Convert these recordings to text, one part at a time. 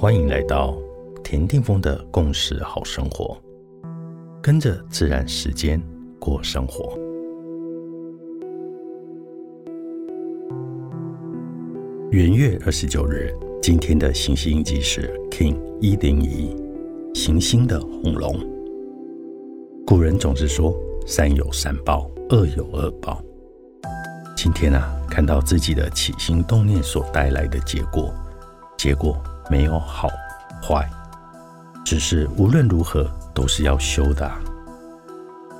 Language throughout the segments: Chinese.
欢迎来到田定峰的共识好生活，跟着自然时间过生活。元月二十九日，今天的行星印记是 King 一零一，行星的红龙。古人总是说善有善报，恶有恶报。今天啊，看到自己的起心动念所带来的结果，结果没有好坏，只是无论如何都是要修的。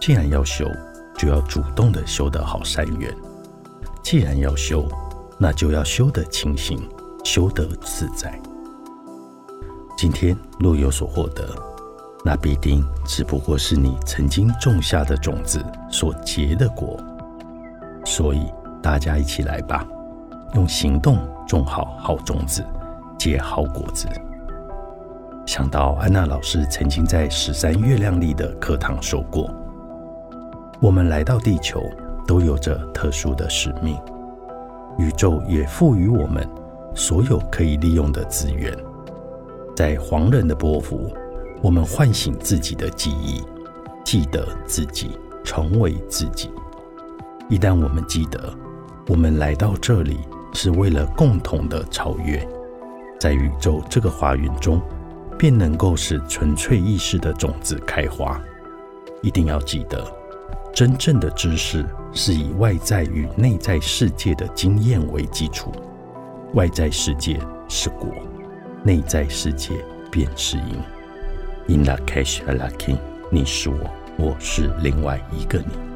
既然要修，就要主动的修得好善缘。既然要修，那就要修得清醒，修得自在。今天若有所获得，那必定只不过是你曾经种下的种子所结的果。所以大家一起来吧，用行动种好好种子，结好果子。想到安娜老师曾经在十三月亮里的课堂说过，我们来到地球都有着特殊的使命。宇宙也赋予我们所有可以利用的资源，在黄人的波幅，我们唤醒自己的记忆，记得自己，成为自己。一旦我们记得，我们来到这里是为了共同的超越，在宇宙这个花园中，便能够使纯粹意识的种子开花。一定要记得，真正的知识。是以外在与内在世界的经验为基础，外在世界是果，内在世界便是因。In la cash a l a k i n 你是我，我是另外一个你。